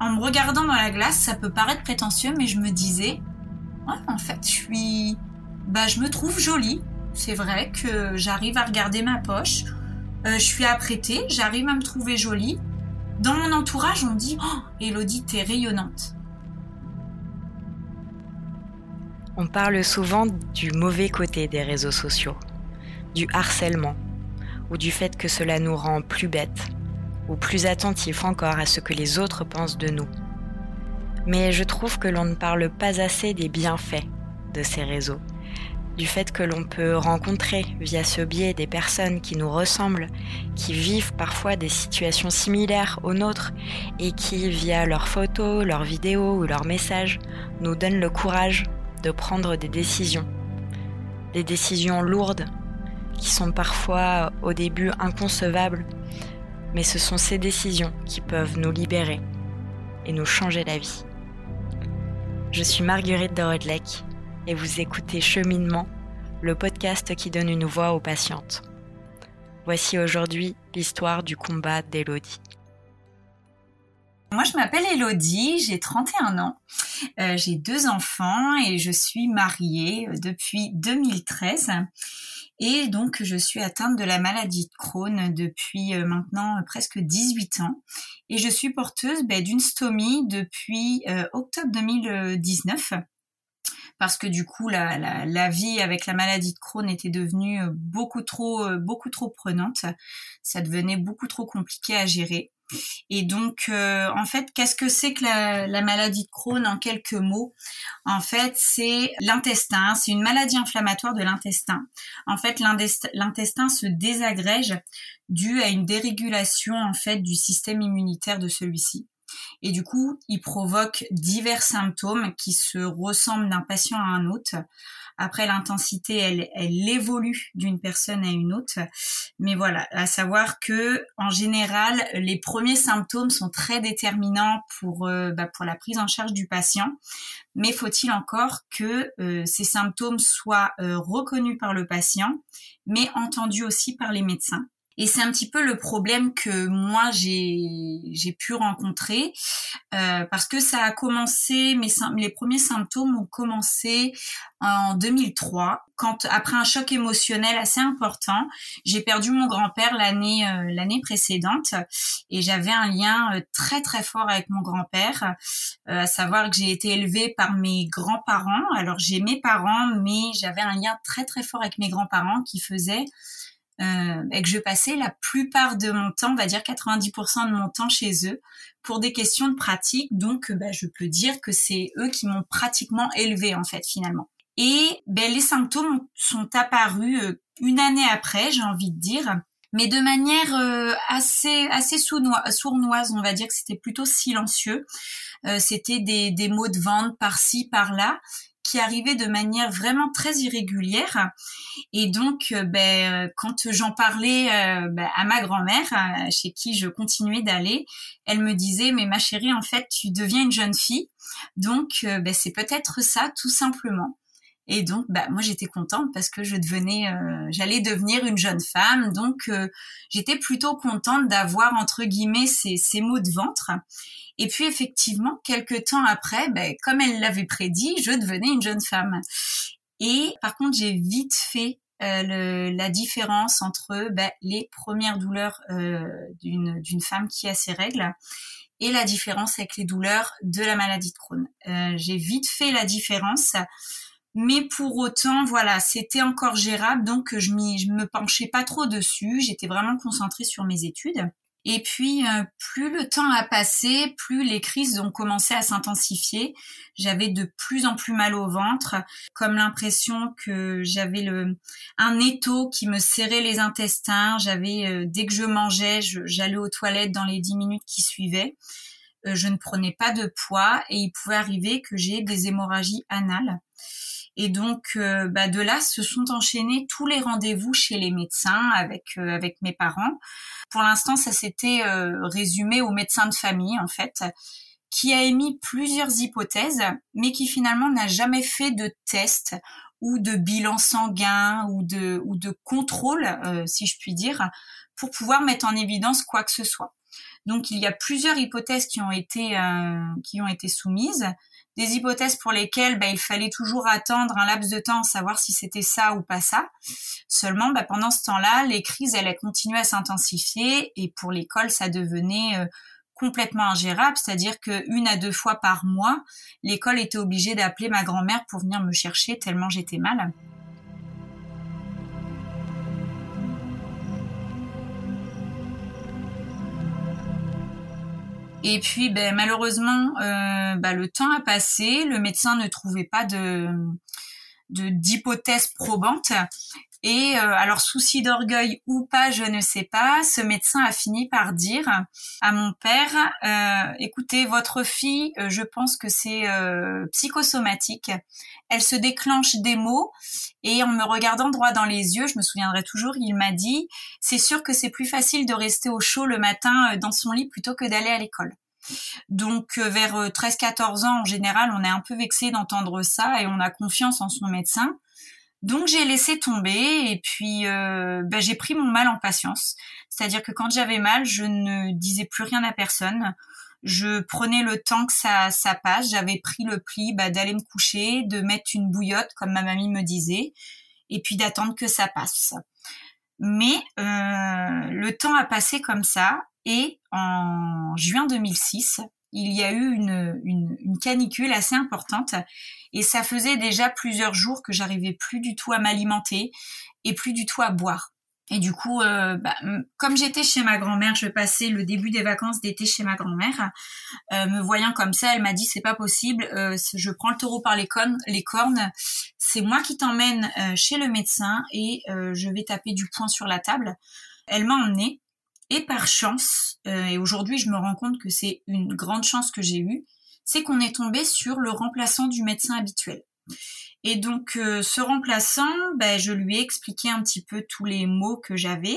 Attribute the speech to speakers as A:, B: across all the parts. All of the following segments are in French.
A: en me regardant dans la glace, ça peut paraître prétentieux, mais je me disais, en fait, je suis, bah, je me trouve jolie. C'est vrai que j'arrive à regarder ma poche, euh, je suis apprêtée, j'arrive à me trouver jolie. Dans mon entourage, on dit, oh, Elodie, t'es rayonnante.
B: On parle souvent du mauvais côté des réseaux sociaux, du harcèlement, ou du fait que cela nous rend plus bêtes, ou plus attentifs encore à ce que les autres pensent de nous. Mais je trouve que l'on ne parle pas assez des bienfaits de ces réseaux, du fait que l'on peut rencontrer via ce biais des personnes qui nous ressemblent, qui vivent parfois des situations similaires aux nôtres et qui, via leurs photos, leurs vidéos ou leurs messages, nous donnent le courage de prendre des décisions. Des décisions lourdes qui sont parfois au début inconcevables, mais ce sont ces décisions qui peuvent nous libérer et nous changer la vie. Je suis Marguerite de Rodlec et vous écoutez Cheminement, le podcast qui donne une voix aux patientes. Voici aujourd'hui l'histoire du combat d'Elodie.
A: Moi, je m'appelle Elodie, j'ai 31 ans, euh, j'ai deux enfants et je suis mariée euh, depuis 2013. Et donc, je suis atteinte de la maladie de Crohn depuis euh, maintenant euh, presque 18 ans. Et je suis porteuse ben, d'une stomie depuis euh, octobre 2019 parce que du coup la, la, la, vie avec la maladie de Crohn était devenue beaucoup trop beaucoup trop prenante. Ça devenait beaucoup trop compliqué à gérer. Et donc, euh, en fait, qu'est-ce que c'est que la, maladie de Crohn en quelques mots? En fait, c'est l'intestin. C'est une maladie inflammatoire de l'intestin. En fait, l'intestin se désagrège dû à une dérégulation en fait du système immunitaire de celui-ci. Et du coup, il provoque divers symptômes qui se ressemblent d'un patient à un autre. Après, l'intensité, elle, elle évolue d'une personne à une autre. Mais voilà, à savoir que en général, les premiers symptômes sont très déterminants pour euh, bah, pour la prise en charge du patient. Mais faut-il encore que euh, ces symptômes soient euh, reconnus par le patient, mais entendus aussi par les médecins? Et c'est un petit peu le problème que moi j'ai j'ai pu rencontrer euh, parce que ça a commencé mes les premiers symptômes ont commencé en 2003 quand après un choc émotionnel assez important, j'ai perdu mon grand-père l'année euh, l'année précédente et j'avais un lien euh, très très fort avec mon grand-père, à savoir que j'ai été élevée par mes grands-parents. Alors j'ai mes parents, mais j'avais un lien très très fort avec mes grands-parents qui faisaient euh, et que je passais la plupart de mon temps, on va dire 90% de mon temps chez eux pour des questions de pratique. Donc, bah, je peux dire que c'est eux qui m'ont pratiquement élevé en fait finalement. Et ben, les symptômes sont apparus euh, une année après, j'ai envie de dire, mais de manière euh, assez assez sournoise, on va dire que c'était plutôt silencieux. Euh, c'était des, des mots de vente par-ci par-là, qui arrivait de manière vraiment très irrégulière. Et donc, euh, ben, quand j'en parlais euh, ben, à ma grand-mère, euh, chez qui je continuais d'aller, elle me disait, mais ma chérie, en fait, tu deviens une jeune fille. Donc, ben, c'est peut-être ça, tout simplement. Et donc, moi, j'étais contente parce que je devenais, j'allais devenir une jeune femme. Donc, j'étais plutôt contente d'avoir entre guillemets ces, ces mots de ventre. Et puis effectivement, quelques temps après, ben, comme elle l'avait prédit, je devenais une jeune femme. Et par contre, j'ai vite fait euh, la différence entre ben, les premières douleurs euh, d'une femme qui a ses règles et la différence avec les douleurs de la maladie de Crohn. Euh, j'ai vite fait la différence, mais pour autant, voilà, c'était encore gérable, donc je, je me penchais pas trop dessus. J'étais vraiment concentrée sur mes études. Et puis, euh, plus le temps a passé, plus les crises ont commencé à s'intensifier. J'avais de plus en plus mal au ventre, comme l'impression que j'avais le un étau qui me serrait les intestins. J'avais euh, dès que je mangeais, j'allais aux toilettes dans les dix minutes qui suivaient. Euh, je ne prenais pas de poids et il pouvait arriver que j'ai des hémorragies anales. Et donc, euh, bah, de là se sont enchaînés tous les rendez-vous chez les médecins avec euh, avec mes parents. Pour l'instant, ça s'était euh, résumé au médecin de famille en fait, qui a émis plusieurs hypothèses, mais qui finalement n'a jamais fait de test ou de bilan sanguin ou de ou de contrôle, si je puis dire, pour pouvoir mettre en évidence quoi que ce soit. Donc il y a plusieurs hypothèses qui ont été euh, qui ont été soumises, des hypothèses pour lesquelles bah, il fallait toujours attendre un laps de temps, savoir si c'était ça ou pas ça. Seulement, bah, pendant ce temps-là, les crises elles, continuaient à s'intensifier et pour l'école, ça devenait euh, complètement ingérable, c'est-à-dire qu'une à deux fois par mois, l'école était obligée d'appeler ma grand-mère pour venir me chercher tellement j'étais mal. Et puis, ben, malheureusement, euh, ben, le temps a passé. Le médecin ne trouvait pas de d'hypothèse probante. Et euh, alors souci d'orgueil ou pas, je ne sais pas, ce médecin a fini par dire à mon père, euh, écoutez, votre fille, euh, je pense que c'est psychosomatique. Elle se déclenche des mots et en me regardant droit dans les yeux, je me souviendrai toujours, il m'a dit, c'est sûr que c'est plus facile de rester au chaud le matin dans son lit plutôt que d'aller à l'école. Donc vers 13-14 ans, en général, on est un peu vexé d'entendre ça et on a confiance en son médecin. Donc j'ai laissé tomber et puis euh, ben, j'ai pris mon mal en patience. C'est-à-dire que quand j'avais mal, je ne disais plus rien à personne. Je prenais le temps que ça, ça passe. J'avais pris le pli ben, d'aller me coucher, de mettre une bouillotte comme ma mamie me disait, et puis d'attendre que ça passe. Mais euh, le temps a passé comme ça et en juin 2006, il y a eu une, une, canicule assez importante et ça faisait déjà plusieurs jours que j'arrivais plus du tout à m'alimenter et plus du tout à boire. Et du coup, euh, bah, comme j'étais chez ma grand-mère, je passais le début des vacances d'été chez ma grand-mère. Euh, me voyant comme ça, elle m'a dit c'est pas possible. Euh, je prends le taureau par les cornes. Les cornes, c'est moi qui t'emmène chez le médecin et je vais taper du poing sur la table. Elle m'a emmenée et par chance, et aujourd'hui je me rends compte que c'est une grande chance que j'ai eue, c'est qu'on est tombé sur le remplaçant du médecin habituel. Et donc euh, ce remplaçant, ben, je lui ai expliqué un petit peu tous les mots que j'avais,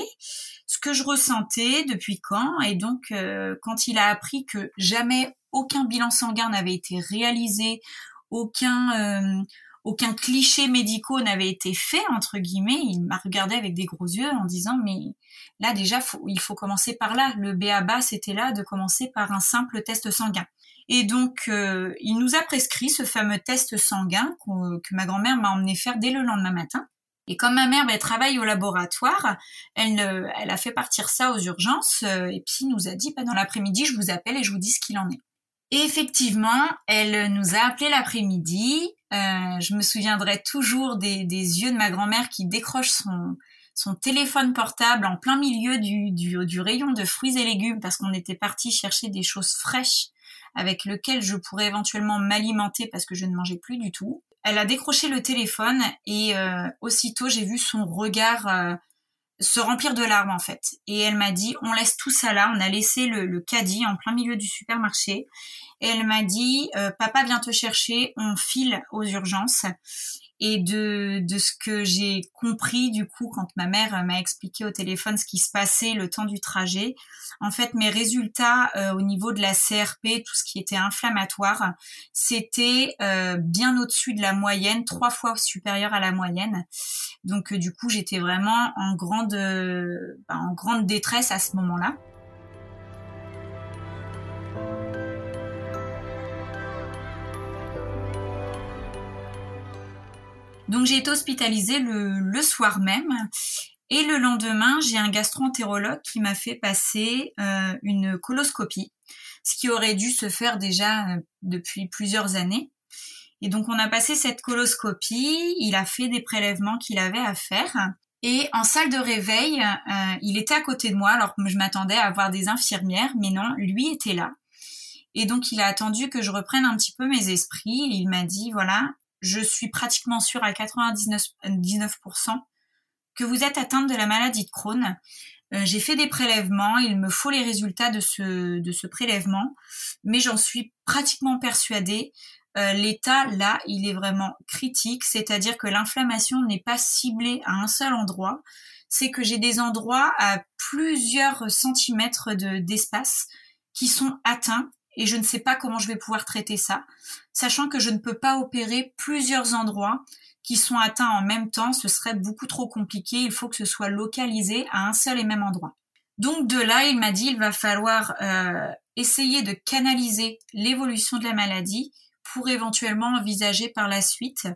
A: ce que je ressentais, depuis quand, et donc euh, quand il a appris que jamais aucun bilan sanguin n'avait été réalisé, aucun aucun cliché médicaux n'avait été fait entre guillemets, il m'a regardé avec des gros yeux en disant mais là déjà il faut commencer par là. Le BABA c'était là de commencer par un simple test sanguin. Et donc euh, il nous a prescrit ce fameux test sanguin que ma grand-mère m'a emmené faire dès le lendemain matin. Et comme ma mère ben, travaille au laboratoire, elle, elle a fait partir ça aux urgences euh, et puis nous a dit ben, dans l'après-midi je vous appelle et je vous dis ce qu'il en est. Et effectivement, elle nous a appelé l'après-midi. Euh, je me souviendrai toujours des, yeux de ma grand-mère qui décroche son, son téléphone portable en plein milieu du, du, rayon de fruits et légumes parce qu'on était parti chercher des choses fraîches avec lesquelles je pourrais éventuellement m'alimenter parce que je ne mangeais plus du tout. Elle a décroché le téléphone et euh, aussitôt j'ai vu son regard euh, se remplir de larmes en fait. Et elle m'a dit, on laisse tout ça là, on a laissé le, caddie en plein milieu du supermarché. Elle m'a dit, euh, papa vient te chercher, on file aux urgences et de, de ce que j'ai compris du coup quand ma mère m'a expliqué au téléphone ce qui se passait le temps du trajet. En fait, mes résultats euh, au niveau de la CRP, tout ce qui était inflammatoire, c'était euh, bien au-dessus de la moyenne, trois fois supérieur à la moyenne. Donc du coup, j'étais vraiment en grande, bah, en grande détresse à ce moment-là. Donc j'ai été hospitalisée le, soir même et le lendemain, j'ai un gastro-entérologue qui m'a fait passer euh, une coloscopie, ce qui aurait dû se faire déjà euh, depuis plusieurs années. Et donc on a passé cette coloscopie, il a fait des prélèvements qu'il avait à faire. Et en salle de réveil, euh, il était à côté de moi, alors que je m'attendais à avoir des infirmières, mais non, lui était là. Et donc il a attendu que je reprenne un petit peu mes esprits. Et il m'a dit, voilà, je suis pratiquement sûre à 99% que vous êtes atteinte de la maladie de Crohn. Euh, j'ai fait des prélèvements, il me faut les résultats de ce, prélèvement, mais j'en suis pratiquement persuadée. Euh, l'état, là, il est vraiment critique, c'est-à-dire que l'inflammation n'est pas ciblée à un seul endroit, c'est que j'ai des endroits à plusieurs centimètres d'espace qui sont atteints et je ne sais pas comment je vais pouvoir traiter ça, sachant que je ne peux pas opérer plusieurs endroits qui sont atteints en même temps, ce serait beaucoup trop compliqué, il faut que ce soit localisé à un seul et même endroit. Donc de là, il m'a dit il va falloir euh, essayer de canaliser l'évolution de la maladie pour éventuellement envisager par la suite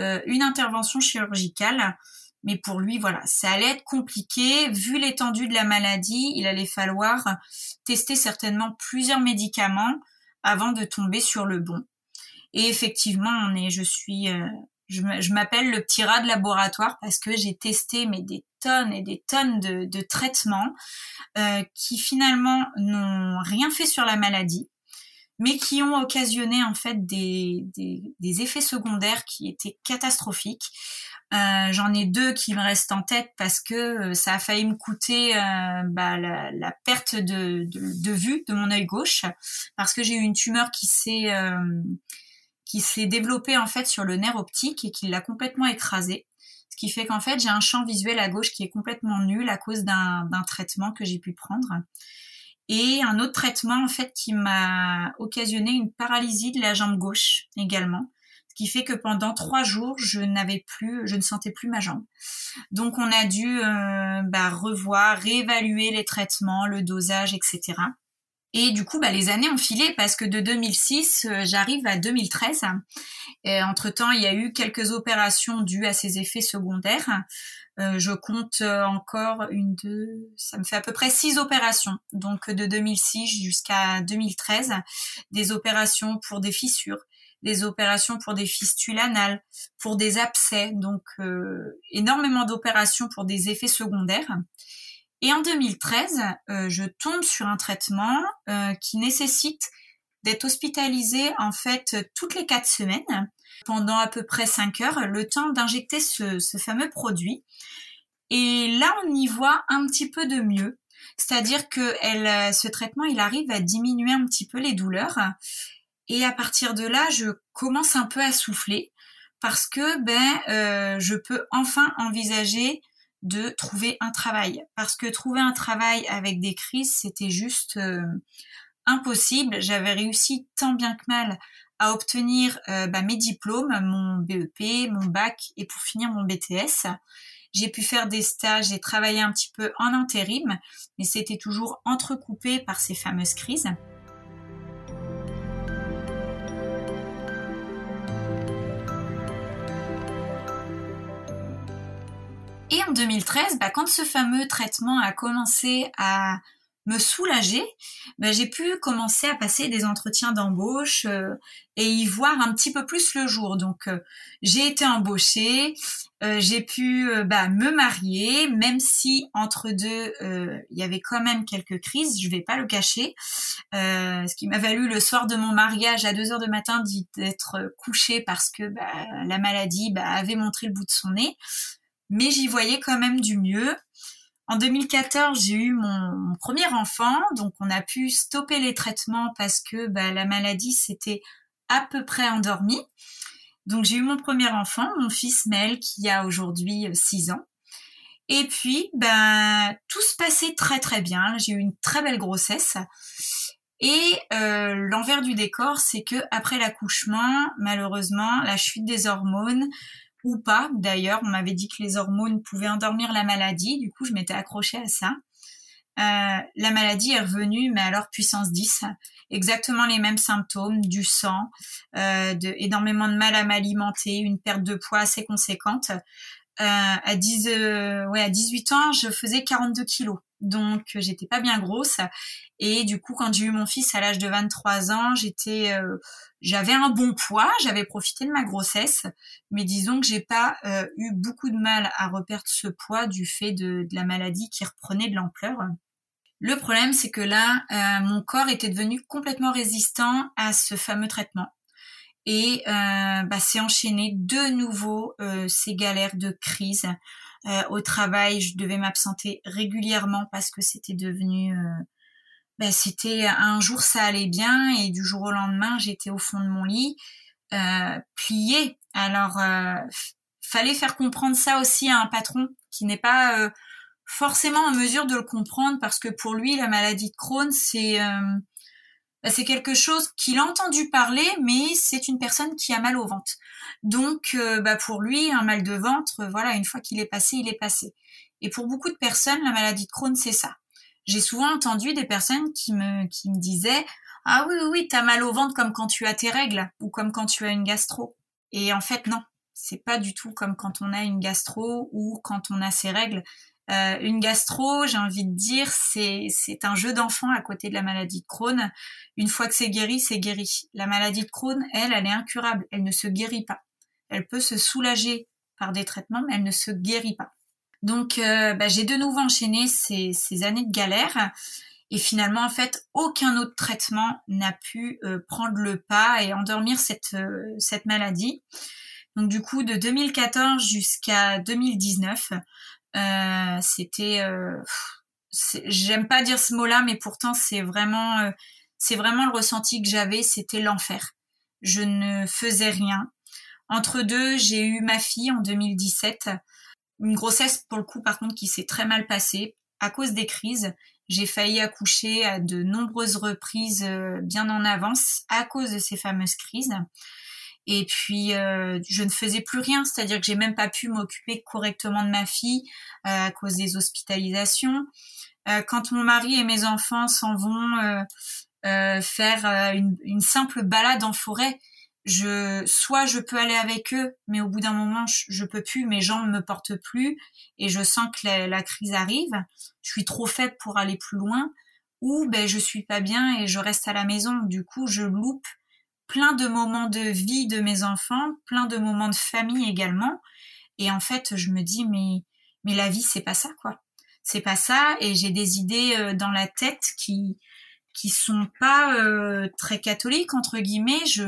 A: euh, une intervention chirurgicale. Mais pour lui, voilà, ça allait être compliqué. Vu l'étendue de la maladie, il allait falloir tester certainement plusieurs médicaments avant de tomber sur le bon. Et effectivement, on est, je suis, euh, je m'appelle le petit rat de laboratoire parce que j'ai testé mais des tonnes et des tonnes de, traitements euh, qui finalement n'ont rien fait sur la maladie, mais qui ont occasionné en fait des effets secondaires qui étaient catastrophiques. Euh, J'en ai deux qui me restent en tête parce que euh, ça a failli me coûter euh, bah, la, la, perte de, de, de, vue de mon œil gauche parce que j'ai eu une tumeur qui s'est euh, qui s'est développée en fait sur le nerf optique et qui l'a complètement écrasé. Ce qui fait qu'en fait j'ai un champ visuel à gauche qui est complètement nul à cause d'un traitement que j'ai pu prendre. Et un autre traitement en fait qui m'a occasionné une paralysie de la jambe gauche également. Qui fait que pendant trois jours, je n'avais plus, je ne sentais plus ma jambe. Donc on a dû euh, bah, revoir, réévaluer les traitements, le dosage, etc. Et du coup, bah, les années ont filé parce que de 2006, euh, j'arrive à 2013. Et entre-temps, il y a eu quelques opérations dues à ces effets secondaires. Euh, je compte encore une, deux, ça me fait à peu près six opérations. Donc de 2006 jusqu'à 2013, des opérations pour des fissures, des opérations pour des fistules anales, pour des abcès, donc énormément d'opérations pour des effets secondaires. Et en 2013, euh, je tombe sur un traitement euh, qui nécessite d'être hospitalisé en fait toutes les quatre semaines pendant à peu près cinq heures, le temps d'injecter ce, ce, fameux produit. Et là, on y voit un petit peu de mieux. C'est-à-dire que elle, ce traitement, il arrive à diminuer un petit peu les douleurs. Et à partir de là, je commence un peu à souffler parce que ben, euh, je peux enfin envisager de trouver un travail. Parce que trouver un travail avec des crises, c'était juste euh, impossible. J'avais réussi tant bien que mal à obtenir euh, bah, mes diplômes, mon BEP, mon bac et pour finir mon BTS. J'ai pu faire des stages et travailler un petit peu en intérim, mais c'était toujours entrecoupé par ces fameuses crises. Et en 2013, bah, quand ce fameux traitement a commencé à me soulager, bah, j'ai pu commencer à passer des entretiens d'embauche euh, et y voir un petit peu plus le jour. Donc euh, j'ai été embauchée, euh, j'ai pu bah, me marier, même si entre deux il y avait quand même quelques crises, je vais pas le cacher. ce qui m'a valu le soir de mon mariage à 2 heures de matin d'être couchée parce que la maladie avait montré le bout de son nez mais j'y voyais quand même du mieux. En 2014, j'ai eu mon, premier enfant, donc on a pu stopper les traitements parce que bah, la maladie s'était à peu près endormie. Donc j'ai eu mon premier enfant, mon fils Mel, qui a aujourd'hui 6 euh, ans. Et puis, ben, tout se passait très très bien. J'ai eu une très belle grossesse. Et euh, l'envers du décor, c'est que après l'accouchement, malheureusement, la chute des hormones, ou pas. D'ailleurs, on m'avait dit que les hormones pouvaient endormir la maladie. Du coup, je m'étais accrochée à ça. Euh, la maladie est revenue, mais alors puissance 10. Exactement les mêmes symptômes, du sang, euh, de, énormément de mal à m'alimenter, une perte de poids assez conséquente. Euh, à 10, euh, ouais, à 18 ans, je faisais 42 kilos. Donc, j'étais pas bien grosse. Et du coup, quand j'ai eu mon fils à l'âge de 23 ans, j'étais, euh, j'avais un bon poids, j'avais profité de ma grossesse, mais disons que j'ai pas euh, eu beaucoup de mal à reperdre ce poids du fait de, la maladie qui reprenait de l'ampleur. Le problème, c'est que là, mon corps était devenu complètement résistant à ce fameux traitement. Et euh, bah, c'est enchaîné de nouveau euh, ces galères de crise. Euh, au travail, je devais m'absenter régulièrement parce que c'était devenu... Bah, c'était un jour ça allait bien et du jour au lendemain j'étais au fond de mon lit pliée. Alors fallait faire comprendre ça aussi à un patron qui n'est pas forcément en mesure de le comprendre parce que pour lui la maladie de Crohn c'est bah, c'est quelque chose qu'il a entendu parler, mais c'est une personne qui a mal au ventre. Donc, euh, bah pour lui, un mal de ventre, voilà, une fois qu'il est passé, il est passé. Et pour beaucoup de personnes, la maladie de Crohn, c'est ça. j'ai souvent entendu des personnes qui me, qui me disaient Ah oui, oui, oui, t'as mal au ventre comme quand tu as tes règles ou comme quand tu as une gastro. Et en fait, non, c'est pas du tout comme quand on a une gastro ou quand on a ses règles. Euh, une gastro, j'ai envie de dire, c'est c'est un jeu d'enfant à côté de la maladie de Crohn. Une fois que c'est guéri, c'est guéri. La maladie de Crohn, elle, elle est incurable. Elle ne se guérit pas. Elle peut se soulager par des traitements, mais elle ne se guérit pas. Donc, euh, bah, j'ai de nouveau enchaîné ces, années de galère. Et finalement, en fait, aucun autre traitement n'a pu euh, prendre le pas et endormir cette, euh, cette maladie. Donc, du coup, de 2014 jusqu'à 2019, c'était... J'aime pas dire ce mot-là, mais pourtant, c'est vraiment, c'est vraiment le ressenti que j'avais. C'était l'enfer. Je ne faisais rien. Entre deux, j'ai eu ma fille en 2017 une grossesse, pour le coup, par contre, qui s'est très mal passée à cause des crises. J'ai failli accoucher à de nombreuses reprises euh, bien en avance à cause de ces fameuses crises. Et puis, euh, je ne faisais plus rien, c'est-à-dire que j'ai même pas pu m'occuper correctement de ma fille euh, à cause des hospitalisations. quand mon mari et mes enfants s'en vont faire une, simple balade en forêt, je soit je peux aller avec eux, mais au bout d'un moment je, peux plus, mes jambes me portent plus et je sens que la, crise arrive. Je suis trop faible pour aller plus loin, ou ben je suis pas bien et je reste à la maison. Du coup, je loupe plein de moments de vie de mes enfants, plein de moments de famille également. Et en fait, je me dis mais mais la vie c'est pas ça quoi. C'est pas ça et j'ai des idées euh, dans la tête qui qui sont pas euh, très catholiques entre guillemets. je,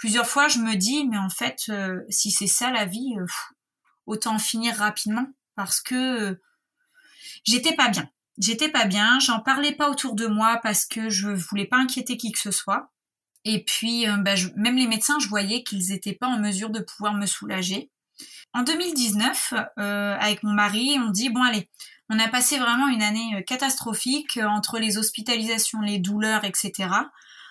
A: plusieurs fois, je me dis, mais en fait, euh, si c'est ça la vie, euh, autant finir rapidement parce que euh, j'étais pas bien. J'étais pas bien, j'en parlais pas autour de moi parce que je voulais pas inquiéter qui que ce soit. Et puis, bah, même les médecins, je voyais qu'ils n'étaient pas en mesure de pouvoir me soulager. En 2019, avec mon mari, on dit bon allez, on a passé vraiment une année catastrophique entre les hospitalisations, les douleurs, etc.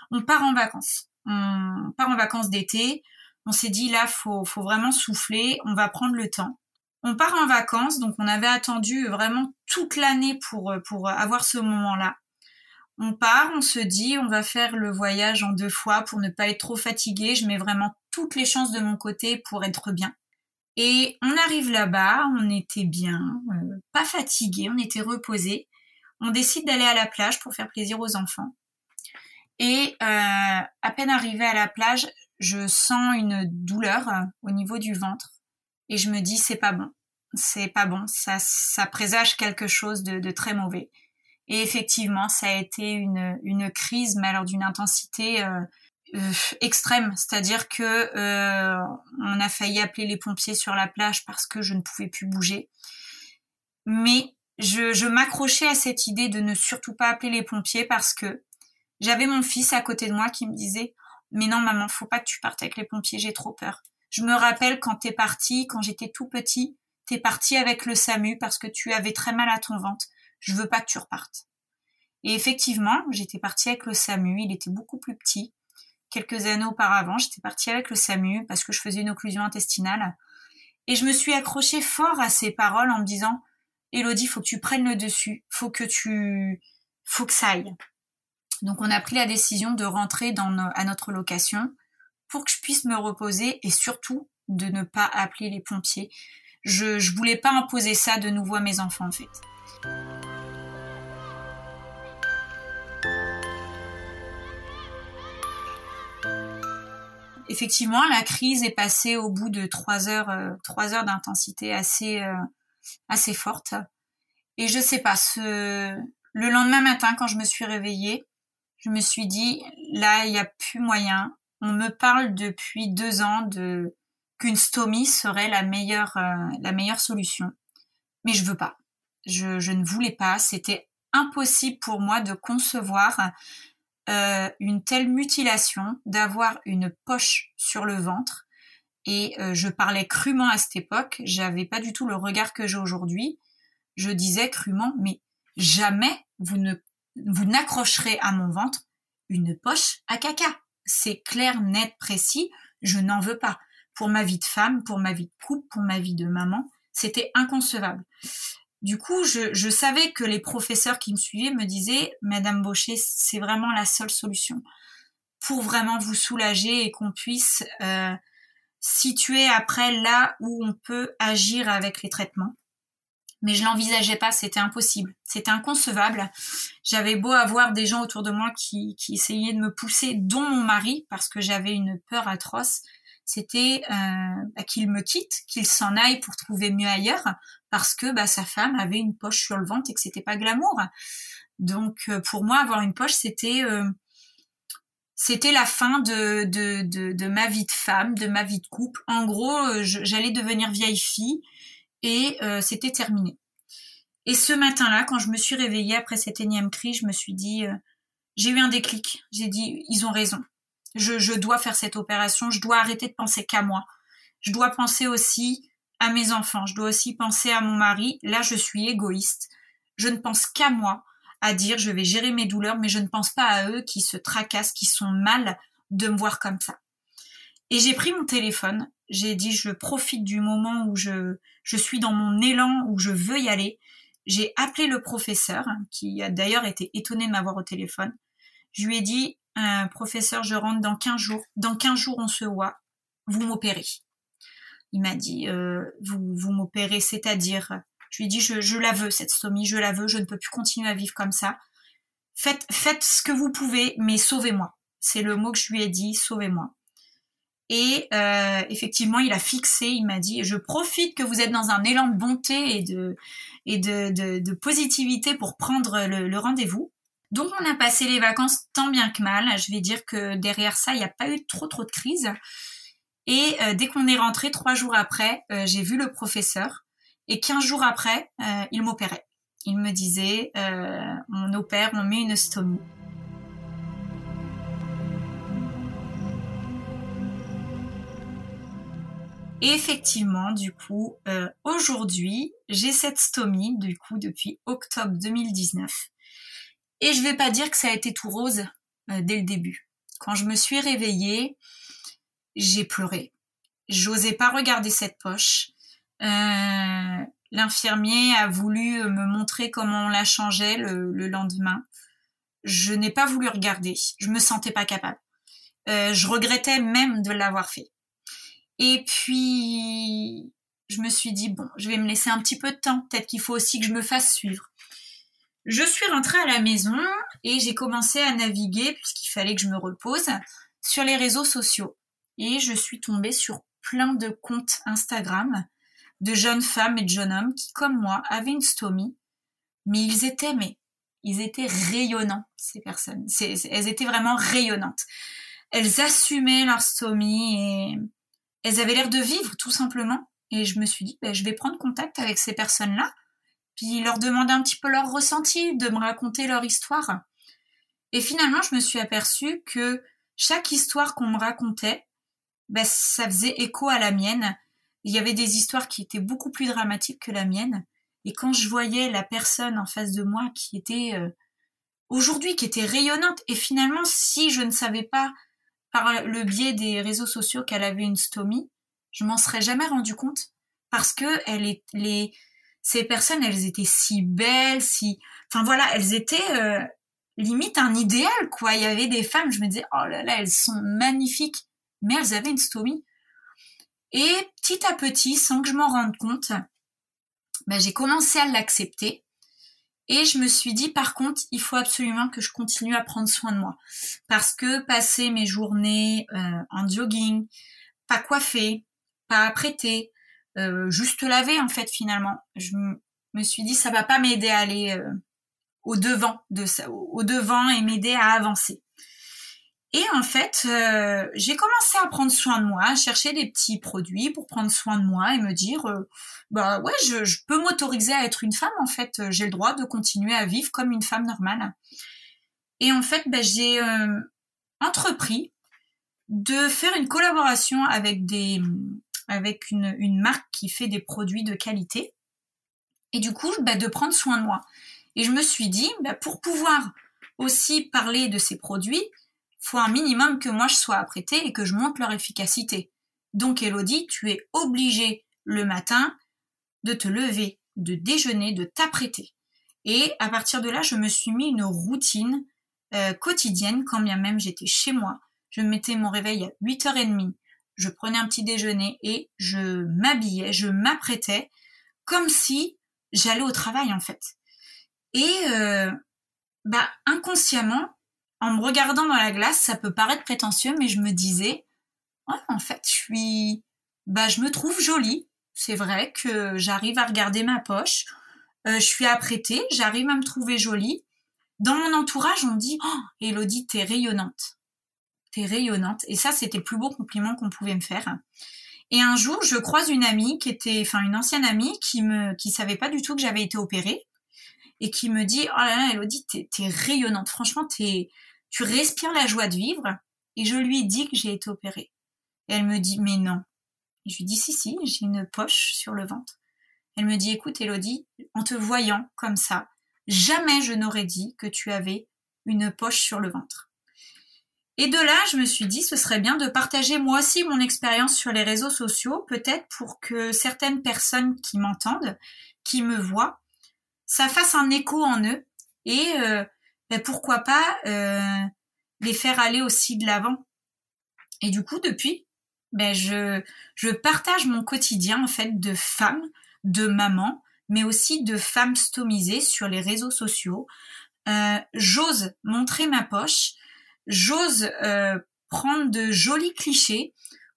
A: On part en vacances on part en vacances d'été. On s'est dit là, faut, faut vraiment souffler. On va prendre le temps. On part en vacances, donc on avait attendu vraiment toute l'année pour pour avoir ce moment-là. On part, on se dit, on va faire le voyage en deux fois pour ne pas être trop fatigué. Je mets vraiment toutes les chances de mon côté pour être bien. Et on arrive là-bas, on était bien, euh, pas fatigué, on était reposé. On décide d'aller à la plage pour faire plaisir aux enfants. Et euh, à peine arrivée à la plage, je sens une douleur euh, au niveau du ventre et je me dis c'est pas bon, c'est pas bon, ça, ça présage quelque chose de, très mauvais. Et effectivement, ça a été une, une crise, mais alors d'une intensité euh, euh extrême, c'est-à-dire que on a failli appeler les pompiers sur la plage parce que je ne pouvais plus bouger. Mais je, je m'accrochais à cette idée de ne surtout pas appeler les pompiers parce que j'avais mon fils à côté de moi qui me disait mais non maman, faut pas que tu partes avec les pompiers, j'ai trop peur. Je me rappelle quand t'es parti, quand j'étais tout petit, t'es parti avec le SAMU parce que tu avais très mal à ton ventre. Je veux pas que tu repartes. Et effectivement, j'étais partie avec le SAMU, il était beaucoup plus petit. Quelques années auparavant, j'étais partie avec le SAMU parce que je faisais une occlusion intestinale. Et je me suis accrochée fort à ces paroles en me disant, Elodie, faut que tu prennes le dessus, faut que tu, faut que ça aille. Donc on a pris la décision de rentrer dans à notre location pour que je puisse me reposer et surtout de ne pas appeler les pompiers. Je ne voulais pas imposer ça de nouveau à mes enfants en fait. Effectivement, la crise est passée au bout de trois heures, euh, trois heures d'intensité assez, euh, assez forte. Et je sais pas, ce, le lendemain matin, quand je me suis réveillée, je me suis dit, là, il n'y a plus moyen. On me parle depuis deux ans de qu'une stomie serait la meilleure, euh, la meilleure solution. Mais je veux pas. Je, je ne voulais pas. C'était impossible pour moi de concevoir euh, une telle mutilation, d'avoir une poche sur le ventre. Et euh, je parlais crûment à cette époque. J'avais pas du tout le regard que j'ai aujourd'hui. Je disais crûment, mais jamais vous ne vous n'accrocherez à mon ventre une poche à caca. C'est clair, net, précis. Je n'en veux pas. Pour ma vie de femme, pour ma vie de couple, pour ma vie de maman, c'était inconcevable. Du coup, je, savais que les professeurs qui me suivaient me disaient, Madame Baucher, c'est vraiment la seule solution pour vraiment vous soulager et qu'on puisse euh, situer après là où on peut agir avec les traitements. Mais je l'envisageais pas, c'était impossible, c'était inconcevable. J'avais beau avoir des gens autour de moi qui, qui essayaient de me pousser, dont mon mari, parce que j'avais une peur atroce c'était euh, bah, qu'il me quitte, qu'il s'en aille pour trouver mieux ailleurs, parce que bah, sa femme avait une poche sur le ventre et que c'était pas glamour. Donc euh, pour moi, avoir une poche, c'était euh, c'était la fin de, de, de, de, ma vie de femme, de ma vie de couple. En gros, j'allais devenir vieille fille et c'était terminé. Et ce matin-là, quand je me suis réveillée après cette énième crise, je me suis dit, j'ai eu un déclic. J'ai dit, ils ont raison je, dois faire cette opération, je dois arrêter de penser qu'à moi. Je dois penser aussi à mes enfants, je dois aussi penser à mon mari. Là, je suis égoïste. Je ne pense qu'à moi, à dire je vais gérer mes douleurs, mais je ne pense pas à eux qui se tracassent, qui sont mal de me voir comme ça. Et j'ai pris mon téléphone, j'ai dit je profite du moment où je, je suis dans mon élan, où je veux y aller. J'ai appelé le professeur, qui a d'ailleurs été étonné de m'avoir au téléphone. Je lui ai dit professeur, je rentre dans 15 jours. Dans 15 jours, on se voit. Vous m'opérez. Il m'a dit, euh, vous, vous m'opérez, c'est-à-dire, je lui ai dit, je, je, la veux, cette stomie, je la veux, je ne peux plus continuer à vivre comme ça. Faites, faites ce que vous pouvez, mais sauvez-moi. C'est le mot que je lui ai dit, sauvez-moi. Et euh, effectivement, il a fixé, il m'a dit, je profite que vous êtes dans un élan de bonté et de, et de, de, de positivité pour prendre le, le rendez-vous. Donc on a passé les vacances tant bien que mal. Je vais dire que derrière ça, il n'y a pas eu trop trop de crise. Et euh, dès qu'on est rentré, trois jours après, euh, j'ai vu le professeur. Et quinze jours après, euh, il m'opérait. Il me disait, on opère, on met une stomie. Et effectivement, du coup, aujourd'hui, j'ai cette stomie, du coup, depuis octobre 2019. Et je vais pas dire que ça a été tout rose euh, dès le début. Quand je me suis réveillée, j'ai pleuré. J'osais pas regarder cette poche. Euh, L'infirmier a voulu me montrer comment on la changeait le, le lendemain. Je n'ai pas voulu regarder. Je me sentais pas capable. Euh, je regrettais même de l'avoir fait. Et puis, je me suis dit, bon, je vais me laisser un petit peu de temps. Peut-être qu'il faut aussi que je me fasse suivre. Je suis rentrée à la maison et j'ai commencé à naviguer, puisqu'il fallait que je me repose, sur les réseaux sociaux. Et je suis tombée sur plein de comptes Instagram de jeunes femmes et de jeunes hommes qui, comme moi, avaient une stomie, mais ils étaient, mais ils étaient rayonnants, ces personnes. elles étaient vraiment rayonnantes. Elles assumaient leur stomie et elles avaient l'air de vivre, tout simplement. Et je me suis dit, ben, je vais prendre contact avec ces personnes-là puis leur demander un petit peu leur ressenti, de me raconter leur histoire. Et finalement, je me suis aperçue que chaque histoire qu'on me racontait, ben, ça faisait écho à la mienne. Il y avait des histoires qui étaient beaucoup plus dramatiques que la mienne. Et quand je voyais la personne en face de moi qui était euh, aujourd'hui, qui était rayonnante, et finalement, si je ne savais pas par le biais des réseaux sociaux qu'elle avait une stomie, je m'en serais jamais rendu compte parce que elle est les ces personnes, elles étaient si belles, si, enfin voilà, elles étaient euh, limite un idéal, quoi. Il y avait des femmes, je me disais, oh là là, elles sont magnifiques, mais elles avaient une stomie. Et petit à petit, sans que je m'en rende compte, ben, j'ai commencé à l'accepter. Et je me suis dit, par contre, il faut absolument que je continue à prendre soin de moi. Parce que passer mes journées euh, en jogging, pas coiffée, pas apprêtée, euh, juste laver en fait finalement. Je me suis dit ça va pas m'aider à aller euh, au devant de ça, au devant et m'aider à avancer. Et en fait, euh, j'ai commencé à prendre soin de moi, à chercher des petits produits pour prendre soin de moi et me dire, bah ouais, je, peux m'autoriser à être une femme. En fait, j'ai le droit de continuer à vivre comme une femme normale. Et en fait, bah, j'ai entrepris de faire une collaboration avec des, avec une, marque qui fait des produits de qualité. Et du coup, bah, de prendre soin de moi. Et je me suis dit, bah, pour pouvoir aussi parler de ces produits, faut un minimum que moi je sois apprêtée et que je montre leur efficacité. Donc Elodie, tu es obligée le matin de te lever, de déjeuner, de t'apprêter. Et à partir de là, je me suis mis une routine euh, quotidienne, quand bien même j'étais chez moi. Je mettais mon réveil à 8h30, je prenais un petit déjeuner et je m'habillais, je m'apprêtais comme si j'allais au travail en fait. Et euh, bah inconsciemment, en me regardant dans la glace, ça peut paraître prétentieux, mais je me disais, en fait, je suis, bah je me trouve jolie. C'est vrai que j'arrive à regarder ma poche, euh, je suis apprêtée, j'arrive à me trouver jolie. Dans mon entourage, on dit, oh, Elodie, t'es rayonnante. T'es rayonnante. Et ça, c'était le plus beau compliment qu'on pouvait me faire. Et un jour, je croise une amie qui était, enfin une ancienne amie qui me, qui savait pas du tout que j'avais été opérée et qui me dit, oh là là, Elodie, t'es rayonnante. Franchement, t'es, tu respires la joie de vivre. Et je lui dis que j'ai été opérée. Elle me dit, mais non. Je lui dis, si, si, j'ai une poche sur le ventre. Elle me dit, écoute, Elodie, en te voyant comme ça, jamais je n'aurais dit que tu avais une poche sur le ventre. Et de là, je me suis dit, ce serait bien de partager moi aussi mon expérience sur les réseaux sociaux, peut-être pour que certaines personnes qui m'entendent, qui me voient, ça fasse un écho en eux et euh, ben pourquoi pas euh, les faire aller aussi de l'avant. Et du coup, depuis, ben je, je partage mon quotidien en fait de femme, de maman, mais aussi de femmes stomisées sur les réseaux sociaux. Euh, j'ose montrer ma poche, j'ose euh, prendre de jolis clichés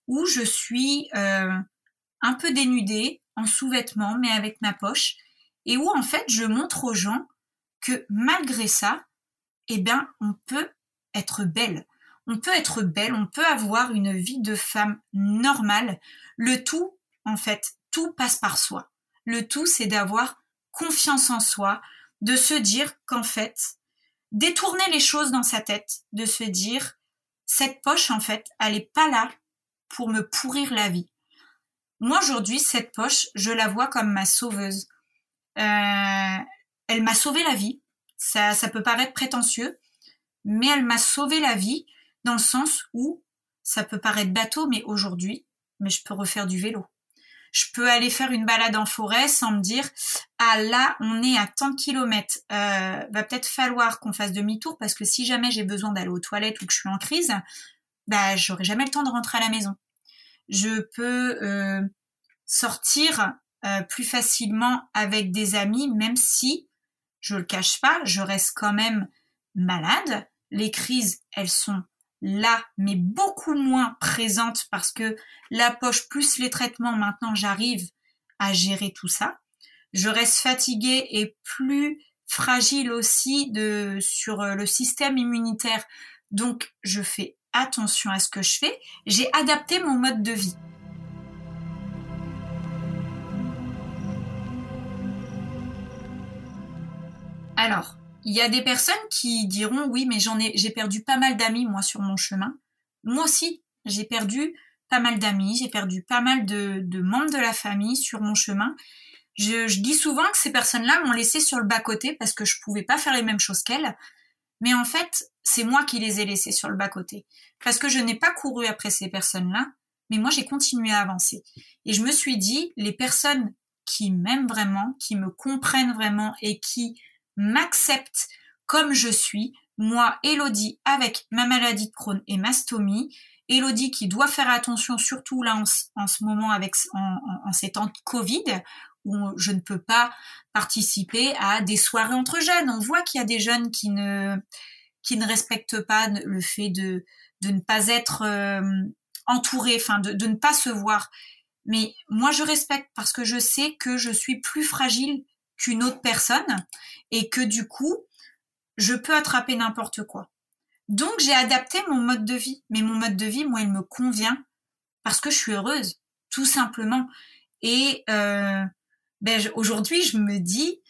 A: où je suis un peu dénudée, en sous-vêtements, mais avec ma poche, et où en fait je montre aux gens que malgré ça, eh bien, on peut être belle. On peut être belle, on peut avoir une vie de femme normale. Le tout, en fait, tout passe par soi. Le tout, c'est d'avoir confiance en soi, de se dire qu'en fait, détourner les choses dans sa tête, de se dire, cette poche, en fait, elle n'est pas là pour me pourrir la vie. Moi, aujourd'hui, cette poche, je la vois comme ma sauveuse. Euh, elle m'a sauvé la vie. Ça, ça peut paraître prétentieux, mais elle m'a sauvé la vie dans le sens où ça peut paraître bateau, mais aujourd'hui, mais je peux refaire du vélo. Je peux aller faire une balade en forêt sans me dire ah là on est à tant de kilomètres. Euh, va peut-être falloir qu'on fasse demi-tour parce que si jamais j'ai besoin d'aller aux toilettes ou que je suis en crise bah j'aurai jamais le temps de rentrer à la maison je peux euh, sortir euh, plus facilement avec des amis même si je le cache pas je reste quand même malade les crises elles sont là, mais beaucoup moins présente parce que la poche plus les traitements, maintenant j'arrive à gérer tout ça. Je reste fatiguée et plus fragile aussi de, sur euh, le système immunitaire. Donc je fais attention à ce que je fais. J'ai adapté mon mode de vie. Alors, il y a des personnes qui diront oui, mais j'en ai, j'ai perdu pas mal d'amis moi sur mon chemin. Moi aussi, j'ai perdu pas mal d'amis, j'ai perdu pas mal de, membres de la famille sur mon chemin. Je, dis souvent que ces personnes-là m'ont laissé sur le bas côté parce que je pouvais pas faire les mêmes choses qu'elles. Mais en fait, c'est moi qui les ai laissés sur le bas côté parce que je n'ai pas couru après ces personnes-là, mais moi j'ai continué à avancer. Et je me suis dit, les personnes qui m'aiment vraiment, qui me comprennent vraiment et qui m'accepte comme je suis, moi, Elodie, avec ma maladie de Crohn et ma stomie, Elodie qui doit faire attention, surtout là en, ce moment avec en, ces temps de Covid, où je ne peux pas participer à des soirées entre jeunes. On voit qu'il y a des jeunes qui ne qui ne respectent pas le fait de de ne pas être euh, enfin de, de ne pas se voir. Mais moi, je respecte parce que je sais que je suis plus fragile qu'une autre personne et que du coup, je peux attraper n'importe quoi. Donc j'ai adapté mon mode de vie, mais mon mode de vie, moi, il me convient parce que je suis heureuse, tout simplement. Et euh, ben, aujourd'hui, je me dis,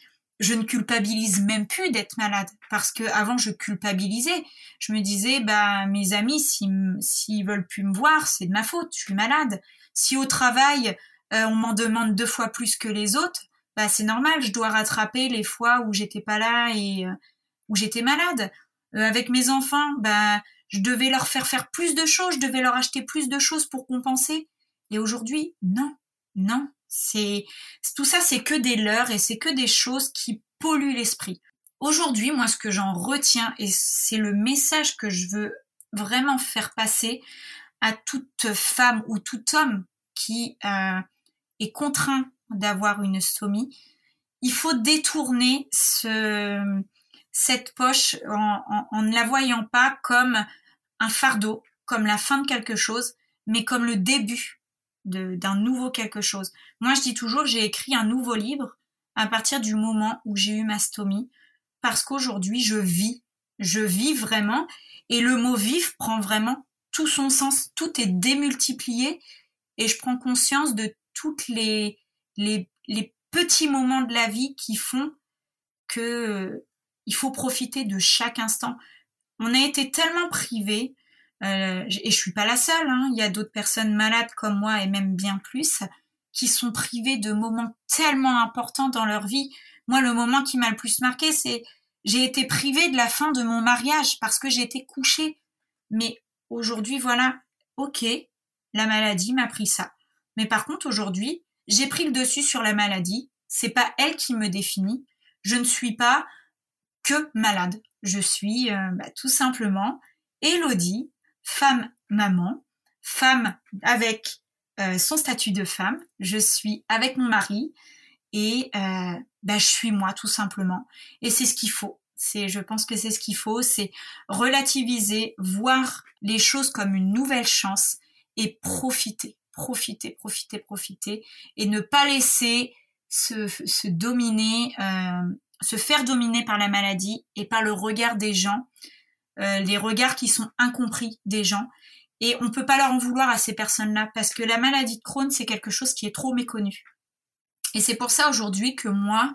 A: je ne culpabilise même plus d'être malade parce que avant je culpabilisais. Je me disais, bah mes amis, s'ils veulent plus me voir, c'est de ma faute, je suis malade. Si au travail euh, on m'en demande deux fois plus que les autres, bah c'est normal, je dois rattraper les fois où j'étais pas là et euh, où j'étais malade. Euh, avec mes enfants, bah je devais leur faire faire plus de choses, je devais leur acheter plus de choses pour compenser. Et aujourd'hui, non, non, C'est tout ça, c'est que des leurs et c'est que des choses qui polluent l'esprit. Aujourd'hui, moi, ce que j'en retiens et c'est le message que je veux vraiment faire passer à toute femme ou tout homme qui euh, est contraint d'avoir une stomie, il faut détourner ce, cette poche en, en, ne la voyant pas comme un fardeau, comme la fin de quelque chose, mais comme le début d'un nouveau quelque chose. Moi, je dis toujours, j'ai écrit un nouveau livre à partir du moment où j'ai eu ma stomie, parce qu'aujourd'hui, je vis, je vis vraiment, et le mot vivre prend vraiment tout son sens, tout est démultiplié, et je prends conscience de toutes les, les, petits moments de la vie qui font que euh, il faut profiter de chaque instant. On a été tellement privés, euh, et je suis pas la seule, hein, il y a d'autres personnes malades comme moi et même bien plus, qui sont privées de moments tellement importants dans leur vie. Moi, le moment qui m'a le plus marqué, c'est j'ai été privée de la fin de mon mariage parce que été couchée. Mais aujourd'hui, voilà, ok, la maladie m'a pris ça. Mais par contre, aujourd'hui, j'ai pris le dessus sur la maladie. C'est pas elle qui me définit. Je ne suis pas que malade. Je suis euh, bah, tout simplement Elodie, femme maman, femme avec euh, son statut de femme. Je suis avec mon mari et euh, bah, je suis moi tout simplement. Et c'est ce qu'il faut. C'est, je pense que c'est ce qu'il faut, c'est relativiser, voir les choses comme une nouvelle chance et profiter, profiter, profiter, profiter, et ne pas laisser se, dominer, euh, se faire dominer par la maladie et par le regard des gens, euh, les regards qui sont incompris des gens. Et on ne peut pas leur en vouloir à ces personnes-là parce que la maladie de Crohn, c'est quelque chose qui est trop méconnu. Et c'est pour ça aujourd'hui que moi,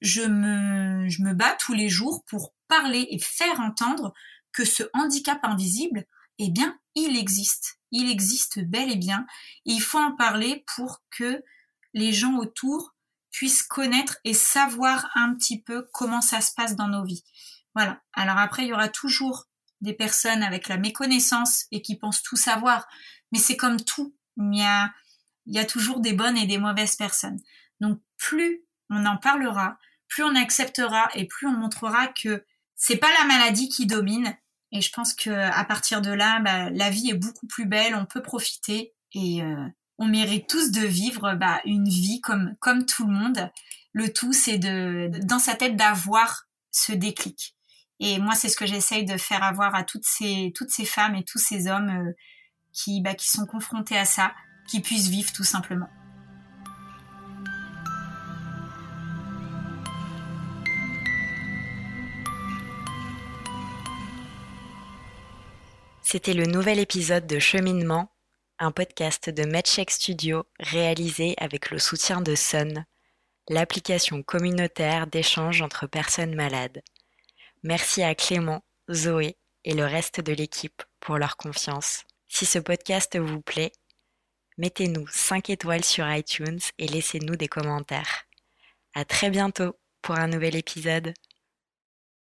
A: je me, je me bats tous les jours pour parler et faire entendre que ce handicap invisible, eh bien, il existe. Il existe bel et bien. il faut en parler pour que les gens autour puissent connaître et savoir un petit peu comment ça se passe dans nos vies. Voilà. Alors après, il y aura toujours des personnes avec la méconnaissance et qui pensent tout savoir. Mais c'est comme tout. Il y a, il y a toujours des bonnes et des mauvaises personnes. Donc plus on en parlera, plus on acceptera et plus on montrera que c'est pas la maladie qui domine. Et je pense que à partir de là, bah, la vie est beaucoup plus belle, on peut profiter et euh, on mérite tous de vivre bah, une vie comme tout le monde. Le tout, c'est de dans sa tête d'avoir ce déclic. Et moi, c'est ce que j'essaye de faire avoir à toutes ces femmes et tous ces hommes euh, bah, qui sont confrontés à ça, qui puissent vivre tout simplement.
B: C'était le nouvel épisode de Cheminement, un podcast de MedCheck Studio réalisé avec le soutien de Sun, l'application communautaire d'échange entre personnes malades. Merci à Clément, Zoé et le reste de l'équipe pour leur confiance. Si ce podcast vous plaît, mettez-nous 5 étoiles sur iTunes et laissez-nous des commentaires. À très bientôt pour un nouvel épisode.